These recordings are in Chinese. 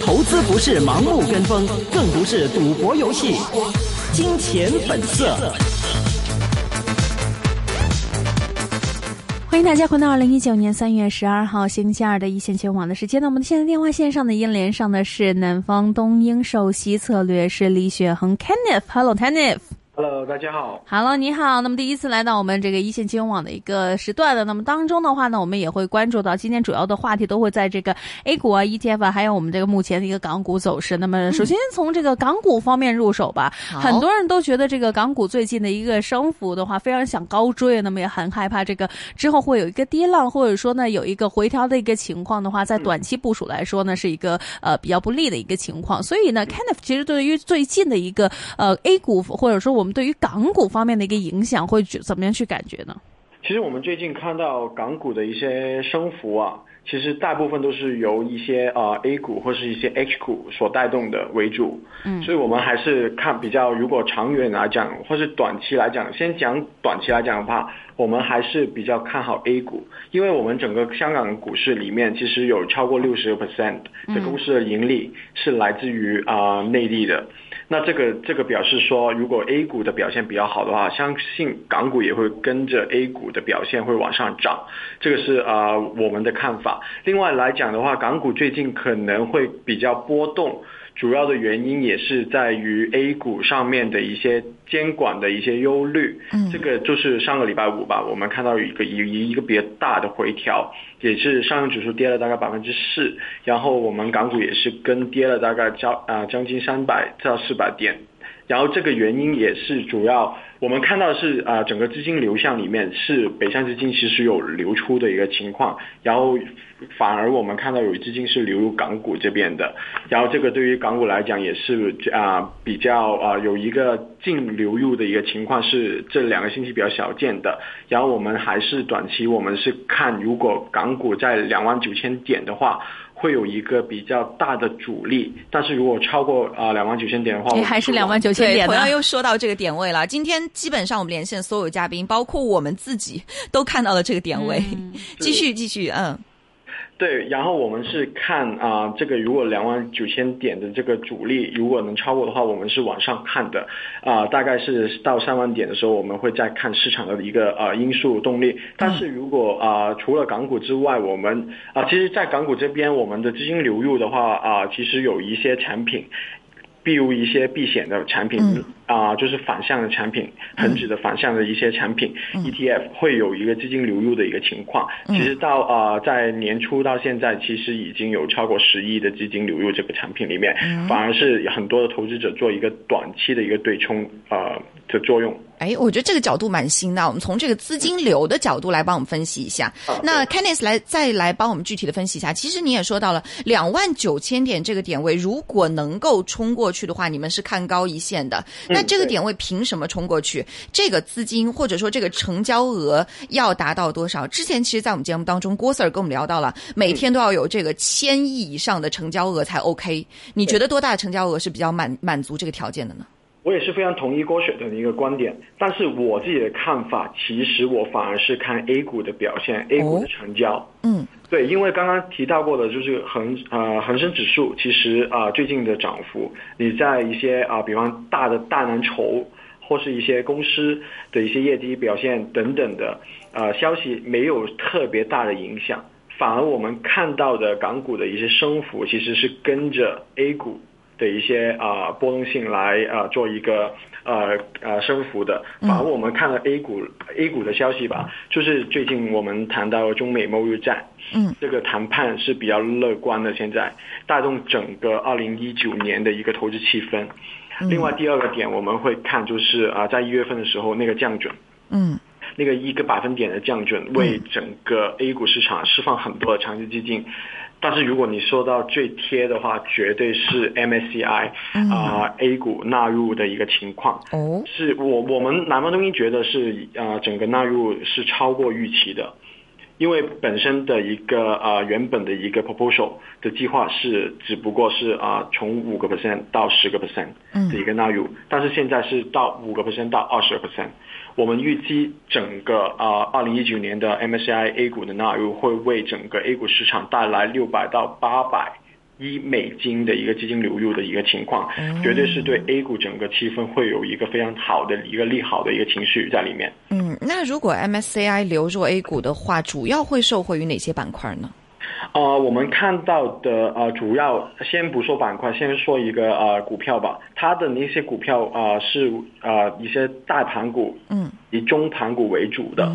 投资不是盲目跟风，更不是赌博游戏。金钱本色。欢迎大家回到二零一九年三月十二号星期二的一线全网的时间。那我们现在电话线上的已经连上的是南方东英首席策略师李雪恒，Kenneth，Hello，Kenneth。Hello，大家好。Hello，你好。那么第一次来到我们这个一线金融网的一个时段的，那么当中的话呢，我们也会关注到今天主要的话题都会在这个 A 股啊、ETF 啊，还有我们这个目前的一个港股走势。那么首先从这个港股方面入手吧，很多人都觉得这个港股最近的一个升幅的话，非常想高追，那么也很害怕这个之后会有一个跌浪，或者说呢有一个回调的一个情况的话，在短期部署来说呢，是一个呃比较不利的一个情况。所以呢，Kenneth 其实对于最近的一个呃 A 股，或者说我们对于港股方面的一个影响，会怎么样去感觉呢？其实我们最近看到港股的一些升幅啊，其实大部分都是由一些啊、呃、A 股或是一些 H 股所带动的为主。嗯，所以我们还是看比较，如果长远来讲，或是短期来讲，先讲短期来讲的话，我们还是比较看好 A 股，因为我们整个香港股市里面，其实有超过六十个 percent 的公司的盈利是来自于啊、呃、内地的。那这个这个表示说，如果 A 股的表现比较好的话，相信港股也会跟着 A 股的表现会往上涨，这个是啊、我们的看法。另外来讲的话，港股最近可能会比较波动。主要的原因也是在于 A 股上面的一些监管的一些忧虑，嗯，这个就是上个礼拜五吧，我们看到有一个一一个比较大的回调，也是上证指数跌了大概百分之四，然后我们港股也是跟跌了大概将啊、呃、将近三百到四百点，然后这个原因也是主要我们看到是啊、呃、整个资金流向里面是北向资金其实有流出的一个情况，然后。反而我们看到有资金是流入港股这边的，然后这个对于港股来讲也是啊、呃、比较啊、呃、有一个净流入的一个情况是这两个星期比较少见的，然后我们还是短期我们是看如果港股在两万九千点的话。会有一个比较大的阻力，但是如果超过啊两万九千点的话，还是两万九千点。同样又说到这个点位了。今天基本上我们连线所有嘉宾，包括我们自己，都看到了这个点位。嗯、继续继续，嗯。对，然后我们是看啊、呃，这个如果两万九千点的这个主力如果能超过的话，我们是往上看的啊、呃，大概是到三万点的时候，我们会再看市场的一个呃因素动力。但是如果啊、呃、除了港股之外，我们啊、呃、其实，在港股这边，我们的资金流入的话啊、呃，其实有一些产品。比如一些避险的产品啊、就是反向的产品，恒指的反向的一些产品、嗯、，ETF 会有一个资金流入的一个情况。嗯、其实到啊、呃，在年初到现在，其实已经有超过十亿的资金流入这个产品里面，嗯、反而是很多的投资者做一个短期的一个对冲呃的作用。哎，我觉得这个角度蛮新的。我们从这个资金流的角度来帮我们分析一下。啊、那 Kenneth 来再来帮我们具体的分析一下。其实你也说到了两万九千点这个点位，如果能够冲过去的话，你们是看高一线的。那这个点位凭什么冲过去？嗯、这个资金或者说这个成交额要达到多少？之前其实，在我们节目当中，郭 Sir 跟我们聊到了，每天都要有这个千亿以上的成交额才 OK。你觉得多大的成交额是比较满满足这个条件的呢？我也是非常同意郭雪的一个观点，但是我自己的看法，其实我反而是看 A 股的表现、哦、，A 股的成交。嗯，对，因为刚刚提到过的就是恒呃恒生指数，其实啊、呃、最近的涨幅，你在一些啊、呃、比方大的大蓝筹或是一些公司的一些业绩表现等等的呃消息没有特别大的影响，反而我们看到的港股的一些升幅，其实是跟着 A 股。的一些啊、呃、波动性来啊、呃、做一个呃呃升幅的，反而我们看了 A 股、嗯、A 股的消息吧，就是最近我们谈到中美贸易战，嗯，这个谈判是比较乐观的，现在带动整个二零一九年的一个投资气氛。嗯、另外第二个点我们会看就是啊、呃、在一月份的时候那个降准，嗯。那个一个百分点的降准，为整个 A 股市场释放很多的长期基金。但是如果你说到最贴的话，绝对是 MSCI 啊、A 股纳入的一个情况。哦，是我我们南方中心觉得是啊、呃、整个纳入是超过预期的。因为本身的一个呃原本的一个 proposal 的计划是只不过是啊、呃、从五个 percent 到十个 percent 的一个纳入，嗯、但是现在是到五个 percent 到二十个 percent。我们预计整个啊，二零一九年的 MSCI A 股的纳入会为整个 A 股市场带来六百到八百亿美金的一个基金流入的一个情况，绝对是对 A 股整个气氛会有一个非常好的一个利好的一个情绪在里面。嗯，那如果 MSCI 流入 A 股的话，主要会受惠于哪些板块呢？呃，我们看到的呃，主要先不说板块，先说一个呃股票吧。它的那些股票啊，是呃一些大盘股，嗯，以中盘股为主的。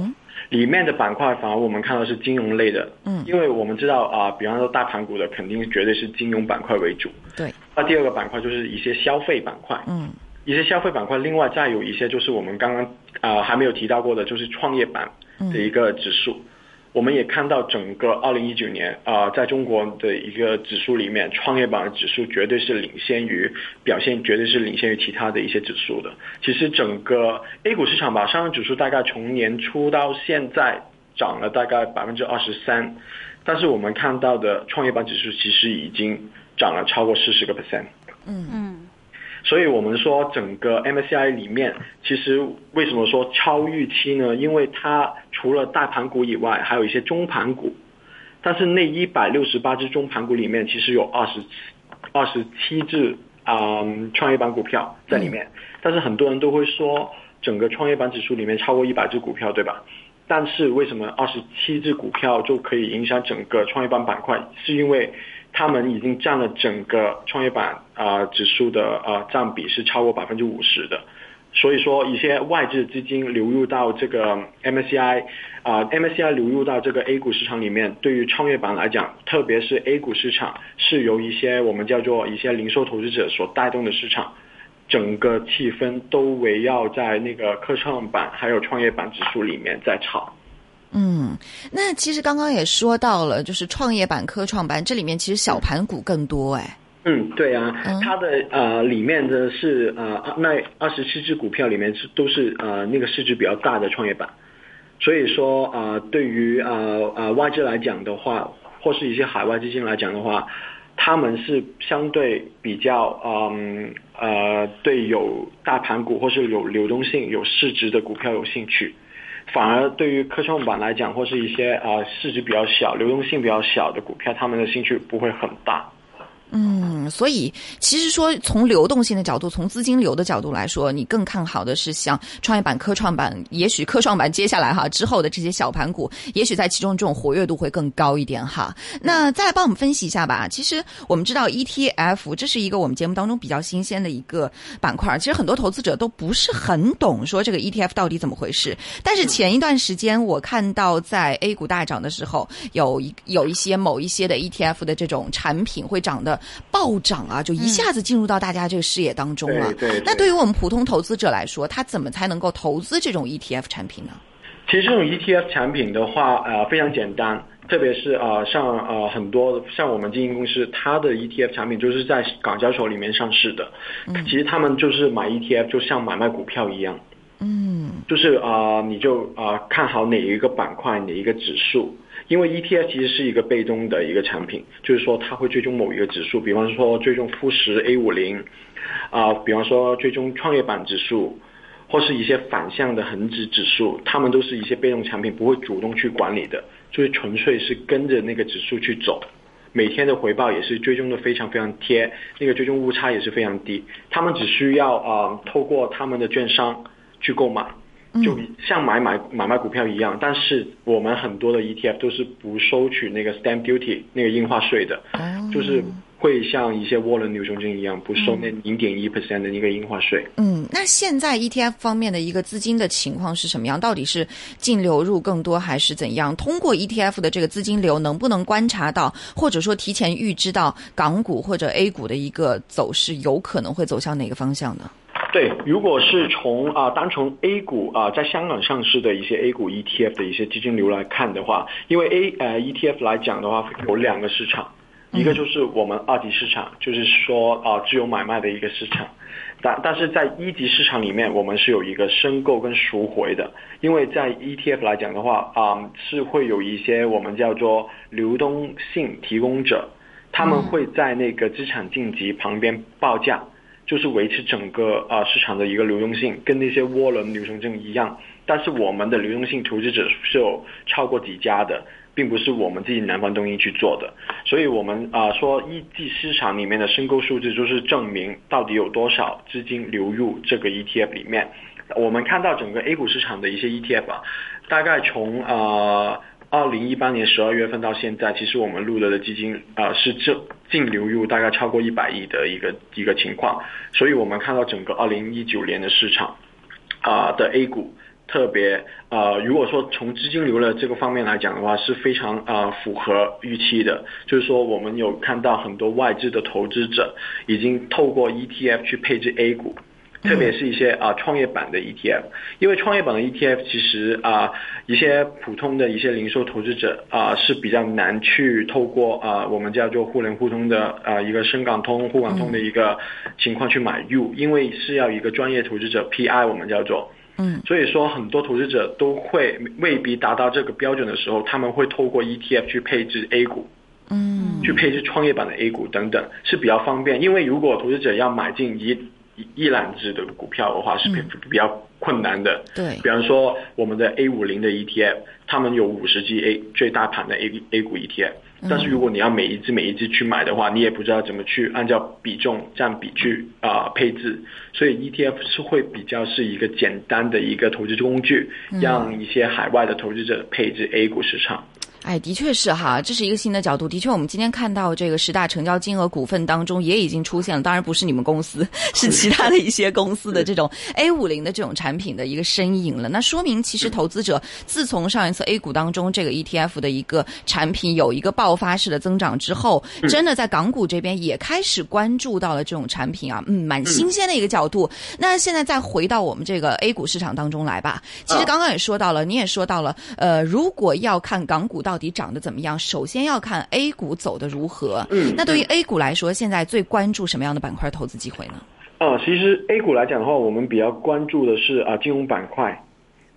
里面的板块反而我们看到是金融类的，嗯，因为我们知道啊，比方说大盘股的肯定绝对是金融板块为主。对。那第二个板块就是一些消费板块，嗯，一些消费板块，另外再有一些就是我们刚刚啊还没有提到过的，就是创业板的一个指数。我们也看到整个二零一九年啊，在中国的一个指数里面，创业板的指数绝对是领先于表现，绝对是领先于其他的一些指数的。其实整个 A 股市场吧，上证指数大概从年初到现在涨了大概百分之二十三，但是我们看到的创业板指数其实已经涨了超过四十个 percent。嗯嗯。所以我们说整个 MSCI 里面，其实为什么说超预期呢？因为它除了大盘股以外，还有一些中盘股。但是那一百六十八只中盘股里面，其实有二十七二十七只啊创业板股票在里面。但是很多人都会说，整个创业板指数里面超过一百只股票，对吧？但是为什么二十七只股票就可以影响整个创业板板块？是因为他们已经占了整个创业板啊指数的呃占比是超过百分之五十的，所以说一些外资资金流入到这个 MSCI 啊 MSCI 流入到这个 A 股市场里面，对于创业板来讲，特别是 A 股市场是由一些我们叫做一些零售投资者所带动的市场，整个气氛都围绕在那个科创板还有创业板指数里面在炒。嗯，那其实刚刚也说到了，就是创业板、科创板这里面其实小盘股更多哎。嗯，对啊，它的呃里面的是呃那二十七只股票里面是都是呃那个市值比较大的创业板，所以说呃对于呃呃外资来讲的话，或是一些海外基金来讲的话，他们是相对比较嗯呃对有大盘股或是有流动性、有市值的股票有兴趣。反而对于科创板来讲，或是一些啊市值比较小、流动性比较小的股票，他们的兴趣不会很大。嗯，所以其实说从流动性的角度，从资金流的角度来说，你更看好的是像创业板、科创板，也许科创板接下来哈之后的这些小盘股，也许在其中这种活跃度会更高一点哈。那再来帮我们分析一下吧。其实我们知道 ETF 这是一个我们节目当中比较新鲜的一个板块，其实很多投资者都不是很懂说这个 ETF 到底怎么回事。但是前一段时间我看到在 A 股大涨的时候，有一有一些某一些的 ETF 的这种产品会涨得。暴涨啊，就一下子进入到大家这个视野当中了。对对。那对于我们普通投资者来说，他怎么才能够投资这种 ETF 产品呢？其实这种 ETF 产品的话，呃，非常简单，特别是呃，像呃很多像我们基金公司，它的 ETF 产品就是在港交所里面上市的。嗯。其实他们就是买 ETF，就像买卖股票一样。嗯。就是啊，你就啊看好哪一个板块，哪一个指数。因为 ETF 其实是一个被动的一个产品，就是说它会追踪某一个指数，比方说追踪富时 A 五零，啊，比方说追踪创业板指数，或是一些反向的恒指指数，它们都是一些被动产品，不会主动去管理的，就是纯粹是跟着那个指数去走，每天的回报也是追踪的非常非常贴，那个追踪误差也是非常低，他们只需要啊透过他们的券商去购买。就像买买买卖股票一样，但是我们很多的 ETF 都是不收取那个 stamp duty 那个印花税的，就是会像一些涡轮牛熊证一样不收那零点一 percent 的一个印花税。嗯，那现在 ETF 方面的一个资金的情况是什么样？到底是净流入更多还是怎样？通过 ETF 的这个资金流，能不能观察到，或者说提前预知到港股或者 A 股的一个走势，有可能会走向哪个方向呢？对，如果是从啊单从 A 股啊在香港上市的一些 A 股 ETF 的一些基金流来看的话，因为 A 呃 ETF 来讲的话有两个市场，一个就是我们二级市场，就是说啊自由买卖的一个市场，但但是在一级市场里面，我们是有一个申购跟赎回的，因为在 ETF 来讲的话啊是会有一些我们叫做流动性提供者，他们会在那个资产晋级旁边报价。就是维持整个啊市场的一个流动性，跟那些涡轮流程证一样，但是我们的流动性投资者是有超过几家的，并不是我们自己南方东英去做的。所以我们啊、说一季市场里面的申购数字，就是证明到底有多少资金流入这个 ETF 里面。我们看到整个 A 股市场的一些 ETF 啊，大概从呃二零一八年十二月份到现在，其实我们录了的基金呃是净净流入大概超过一百亿的一个一个情况，所以我们看到整个二零一九年的市场啊、的 A 股。特别呃，如果说从资金流的这个方面来讲的话，是非常呃符合预期的。就是说，我们有看到很多外资的投资者已经透过 ETF 去配置 A 股，特别是一些啊、创业板的 ETF，因为创业板的 ETF 其实啊、一些普通的一些零售投资者啊、是比较难去透过啊、我们叫做互联互通的啊、一个深港通、沪港通的一个情况去买入，因为是要一个专业投资者 PI 我们叫做。嗯，所以说很多投资者都会未必达到这个标准的时候，他们会透过 ETF 去配置 A 股。嗯去配置创业板的 A 股等等是比较方便，因为如果投资者要买进一一一揽子的股票的话，是比比较困难的。对。比方说我们的 A 五零的 ETF，他们有五十只 A 最大盘的 A A 股 ETF，但是如果你要每一只每一只去买的话，你也不知道怎么去按照比重占比去啊、配置，所以 ETF 是会比较是一个简单的一个投资工具，让一些海外的投资者配置 A 股市场。哎，的确是哈，这是一个新的角度。的确，我们今天看到这个十大成交金额股份当中也已经出现了，当然不是你们公司，是其他的一些公司的这种 A 五零的这种产品的一个身影了。那说明其实投资者自从上一次 A 股当中这个 ETF 的一个产品有一个爆发式的增长之后，真的在港股这边也开始关注到了这种产品啊，嗯，蛮新鲜的一个角度。那现在再回到我们这个 A 股市场当中来吧。其实刚刚也说到了，你也说到了，呃，如果要看港股到底涨得怎么样，首先要看 A 股走的如何。嗯那对于 A 股来说，现在最关注什么样的板块投资机会呢？呃，其实 A 股来讲的话，我们比较关注的是啊、金融板块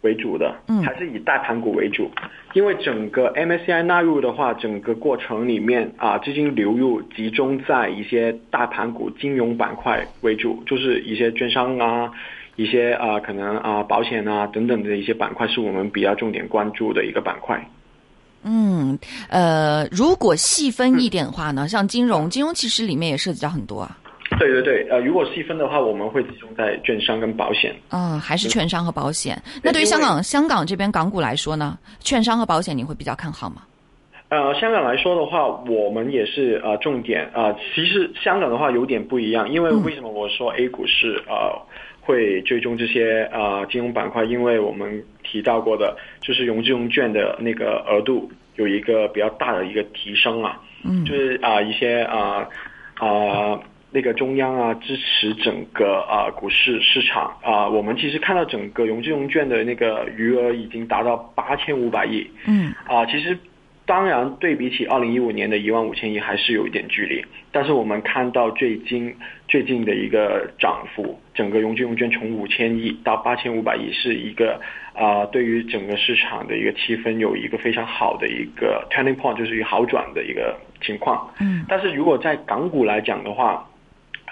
为主的，嗯还是以大盘股为主，因为整个 MSCI 纳入的话，整个过程里面啊、资金流入集中在一些大盘股、金融板块为主，就是一些券商啊。一些啊、可能啊、保险啊等等的一些板块是我们比较重点关注的一个板块。嗯，呃，如果细分一点的话呢，像金融，金融其实里面也涉及到很多啊。对对对，呃，如果细分的话，我们会集中在券商跟保险。嗯，还是券商和保险。那对于香港香港这边港股来说呢，券商和保险你会比较看好吗？呃，香港来说的话，我们也是呃重点呃，其实香港的话有点不一样，因为为什么我说 A 股是呃会追踪这些呃金融板块？因为我们提到过的，就是融资融券的那个额度有一个比较大的一个提升啊，嗯就是啊、一些啊啊。那个中央啊，支持整个啊股市市场啊，我们其实看到整个融资融券的那个余额已经达到八千五百亿，嗯啊，其实当然对比起二零一五年的一万五千亿还是有一点距离，但是我们看到最近最近的一个涨幅，整个融资融券从五千亿到八千五百亿，是一个啊、对于整个市场的一个气氛有一个非常好的一个 turning point，就是一个好转的一个情况。嗯但是如果在港股来讲的话，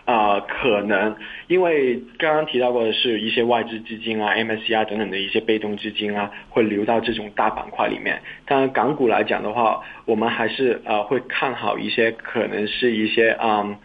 啊、可能因为刚刚提到过的是一些外资基金啊、MSCI 等等的一些被动资金啊，会流到这种大板块里面。当然，港股来讲的话，我们还是呃会看好一些可能是一些嗯。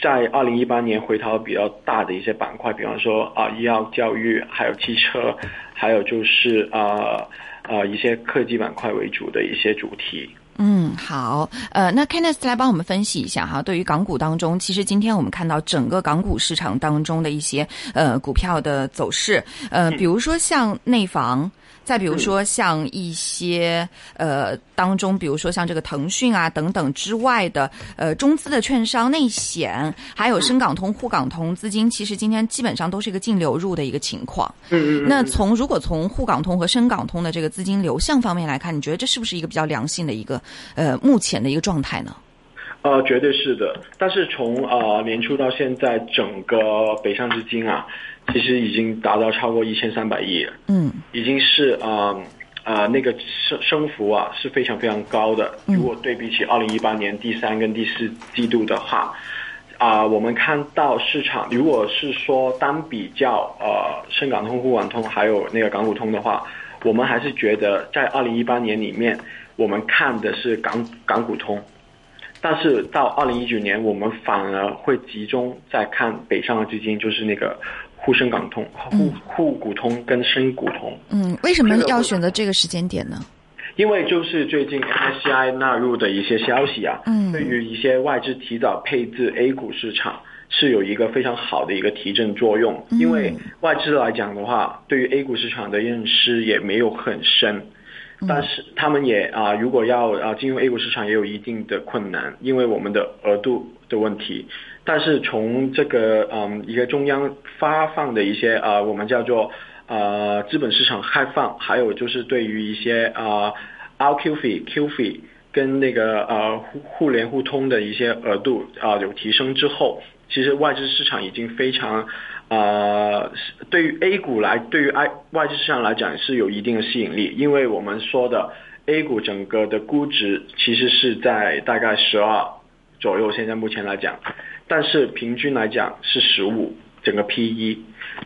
在二零一八年回调比较大的一些板块，比方说啊、医药、教育，还有汽车，还有就是呃呃一些科技板块为主的一些主题。嗯，好，呃，那 Kenneth 来帮我们分析一下哈，对于港股当中，其实今天我们看到整个港股市场当中的一些呃股票的走势，呃，比如说像内房。再比如说像一些呃当中，比如说像这个腾讯啊等等之外的呃中资的券商、内险，还有深港通、沪港通资金，其实今天基本上都是一个净流入的一个情况。嗯嗯那从如果从沪港通和深港通的这个资金流向方面来看，你觉得这是不是一个比较良性的一个呃目前的一个状态呢？呃，绝对是的。但是从呃年初到现在，整个北上资金啊，其实已经达到超过一千三百亿了，嗯。已经是呃呃那个升升幅啊是非常非常高的。如果对比起二零一八年第三跟第四季度的话，啊、我们看到市场，如果是说单比较呃深港通、沪港通还有那个港股通的话，我们还是觉得在二零一八年里面，我们看的是港港股通，但是到二零一九年，我们反而会集中在看北上的基金，就是那个沪深港通、沪沪股通跟深股通。嗯，为什么要选择这个时间点呢？因为就是最近 MSCI 纳入的一些消息啊，嗯对于一些外资提早配置 A 股市场是有一个非常好的一个提振作用。嗯因为外资来讲的话，对于 A 股市场的认识也没有很深，嗯但是他们也啊、如果要啊进入 A 股市场也有一定的困难，因为我们的额度的问题。但是从这个嗯一个中央发放的一些啊、我们叫做呃资本市场开放，还有就是对于一些啊、r q f e q f e 跟那个呃互互联互通的一些额度啊、有提升之后，其实外资市场已经非常呃对于 A 股来对于 I 外资市场来讲是有一定的吸引力，因为我们说的 A 股整个的估值其实是在大概十二左右，现在目前来讲，但是平均来讲是十五整个 PE。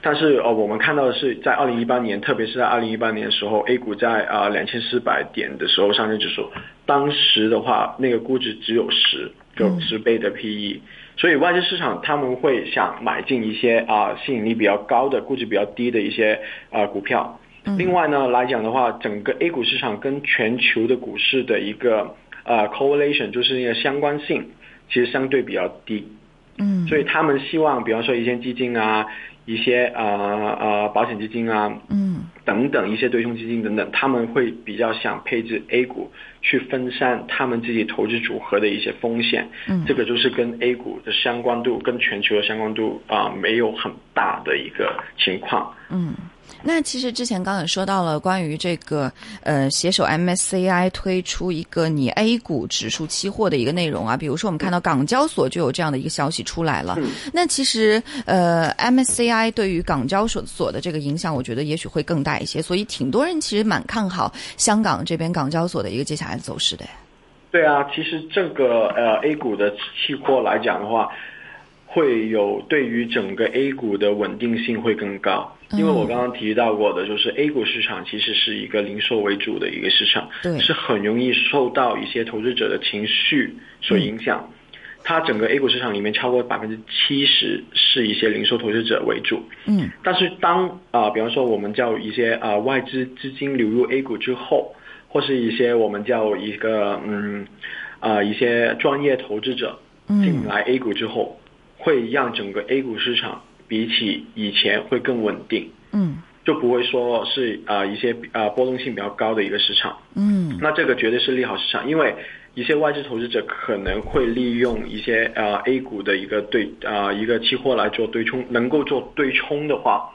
但是呃，我们看到的是，在二零一八年，特别是在二零一八年的时候，A 股在啊两千四百点的时候上证指数，当时的话那个估值只有十，就十倍的 PE，、所以外资市场他们会想买进一些啊、吸引力比较高的、估值比较低的一些啊、股票。另外呢来讲的话，整个 A 股市场跟全球的股市的一个呃 correlation，就是那个相关性，其实相对比较低。嗯所以他们希望，比方说一些基金啊，一些呃呃保险基金啊，嗯等等一些对冲基金等等，他们会比较想配置 A 股，去分散他们自己投资组合的一些风险。嗯这个就是跟 A 股的相关度跟全球的相关度啊、没有很大的一个情况。嗯。那其实之前刚刚也说到了关于这个呃携手 MSCI 推出一个你 A 股指数期货的一个内容啊，比如说我们看到港交所就有这样的一个消息出来了。那其实呃 MSCI 对于港交所所的这个影响，我觉得也许会更大一些，所以挺多人其实蛮看好香港这边港交所的一个接下来的走势的。对啊，其实这个呃 A 股的期货来讲的话，会有对于整个 A 股的稳定性会更高，因为我刚刚提到过的，就是 A 股市场其实是一个零售为主的一个市场，对。是很容易受到一些投资者的情绪所影响。它整个 A 股市场里面超过百分之七十是一些零售投资者为主，嗯。但是当啊、比方说我们叫一些啊、外资资金流入 A 股之后，或是一些我们叫一个嗯啊、一些专业投资者进来 A 股之后，会让整个 A 股市场比起以前会更稳定，嗯就不会说是啊、一些啊、波动性比较高的一个市场。嗯那这个绝对是利好市场，因为一些外资投资者可能会利用一些呃 A 股的一个对啊、一个期货来做对冲，能够做对冲的话，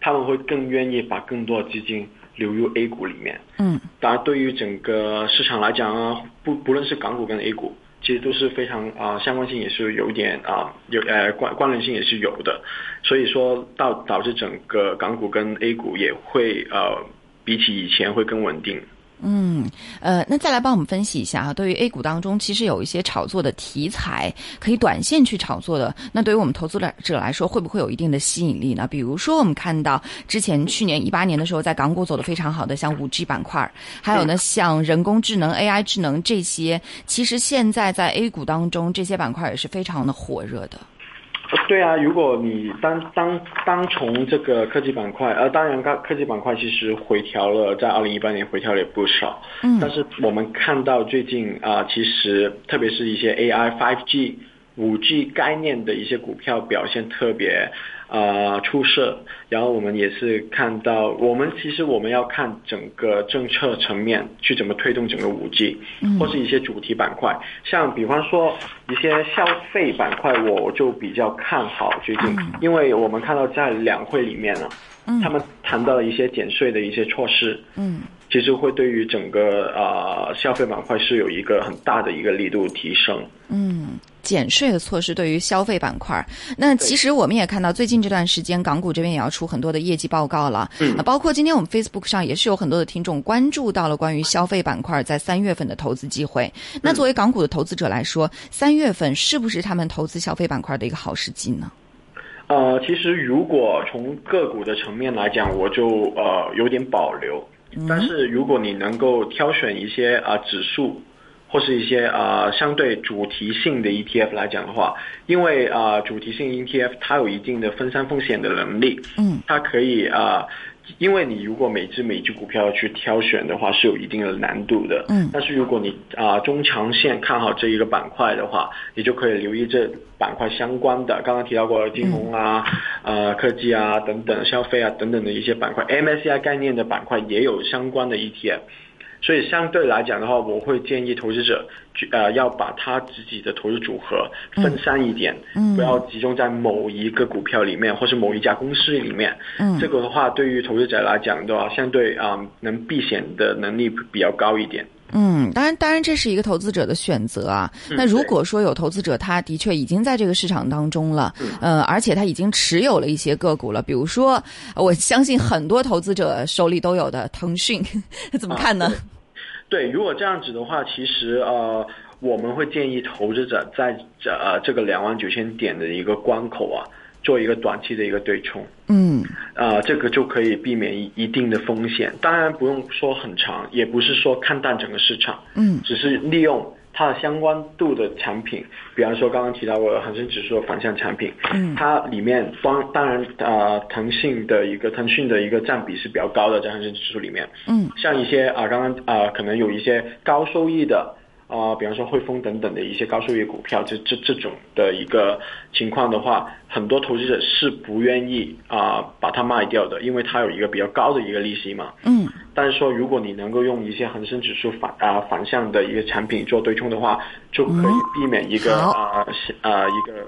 他们会更愿意把更多的基金流入 A 股里面。嗯当然，对于整个市场来讲啊，不不论是港股跟 A 股，其实都是非常啊、相关性也是有点啊、有呃关关联性也是有的，所以说到导致整个港股跟 A 股也会呃比起以前会更稳定。嗯，呃，那再来帮我们分析一下啊，对于 A 股当中，其实有一些炒作的题材，可以短线去炒作的，那对于我们投资者来说，会不会有一定的吸引力呢？比如说，我们看到之前去年一八年的时候，在港股走的非常好的，像五 G 板块，还有呢，像人工智能、AI 智能这些，其实现在在 A 股当中，这些板块也是非常的火热的。呃对啊，如果你单单单从这个科技板块，呃，当然科科技板块其实回调了，在二零一八年回调了也不少。嗯但是我们看到最近啊、其实特别是一些 AI、5G、五 G 概念的一些股票表现特别呃出色。然后我们也是看到，我们其实我们要看整个政策层面去怎么推动整个五 G，或是一些主题板块，像比方说一些消费板块，我就比较看好最近，因为我们看到在两会里面呢、他们谈到了一些减税的一些措施，嗯。其实会对于整个呃消费板块是有一个很大的一个力度提升。嗯，减税的措施对于消费板块。那其实我们也看到，最近这段时间港股这边也要出很多的业绩报告了，嗯，包括今天我们 Facebook 上也是有很多的听众关注到了关于消费板块在三月份的投资机会。那作为港股的投资者来说，三月份是不是他们投资消费板块的一个好时机呢？呃，其实如果从个股的层面来讲，我就呃有点保留。但是如果你能够挑选一些啊指数，或是一些啊相对主题性的 ETF 来讲的话，因为啊主题性 ETF 它有一定的分散风险的能力，嗯，它可以啊。因为你如果每只每只股票去挑选的话，是有一定的难度的。嗯。但是如果你啊中长线看好这一个板块的话，你就可以留意这板块相关的，刚刚提到过的金融啊、呃科技啊等等、消费啊等等的一些板块，MSCI 概念的板块也有相关的 ETF。所以相对来讲的话，我会建议投资者，呃，要把他自己的投资组合分散一点，嗯，不要集中在某一个股票里面，或是某一家公司里面。嗯，这个的话，对于投资者来讲的话，相对啊、能避险的能力比较高一点。嗯，当然，当然，这是一个投资者的选择啊。那如果说有投资者，他的确已经在这个市场当中了，呃，而且他已经持有了一些个股了，比如说，我相信很多投资者手里都有的腾讯，怎么看呢？对，如果这样子的话，其实呃，我们会建议投资者在这呃这个两万九千点的一个关口啊，做一个短期的一个对冲。嗯，呃，这个就可以避免一一定的风险。当然不用说很长，也不是说看淡整个市场。嗯，只是利用它的相关度的产品，比方说刚刚提到过的恒生指数的反向产品，嗯，它里面当当然呃腾讯的一个腾讯的一个占比是比较高的在恒生指数里面，嗯，像一些啊、刚刚啊、可能有一些高收益的。啊、比方说汇丰等等的一些高收益股票，这这这种的一个情况的话，很多投资者是不愿意啊、把它卖掉的，因为它有一个比较高的一个利息嘛。嗯，但是说，如果你能够用一些恒生指数反啊、反向的一个产品做对冲的话，就可以避免一个好。啊啊、一个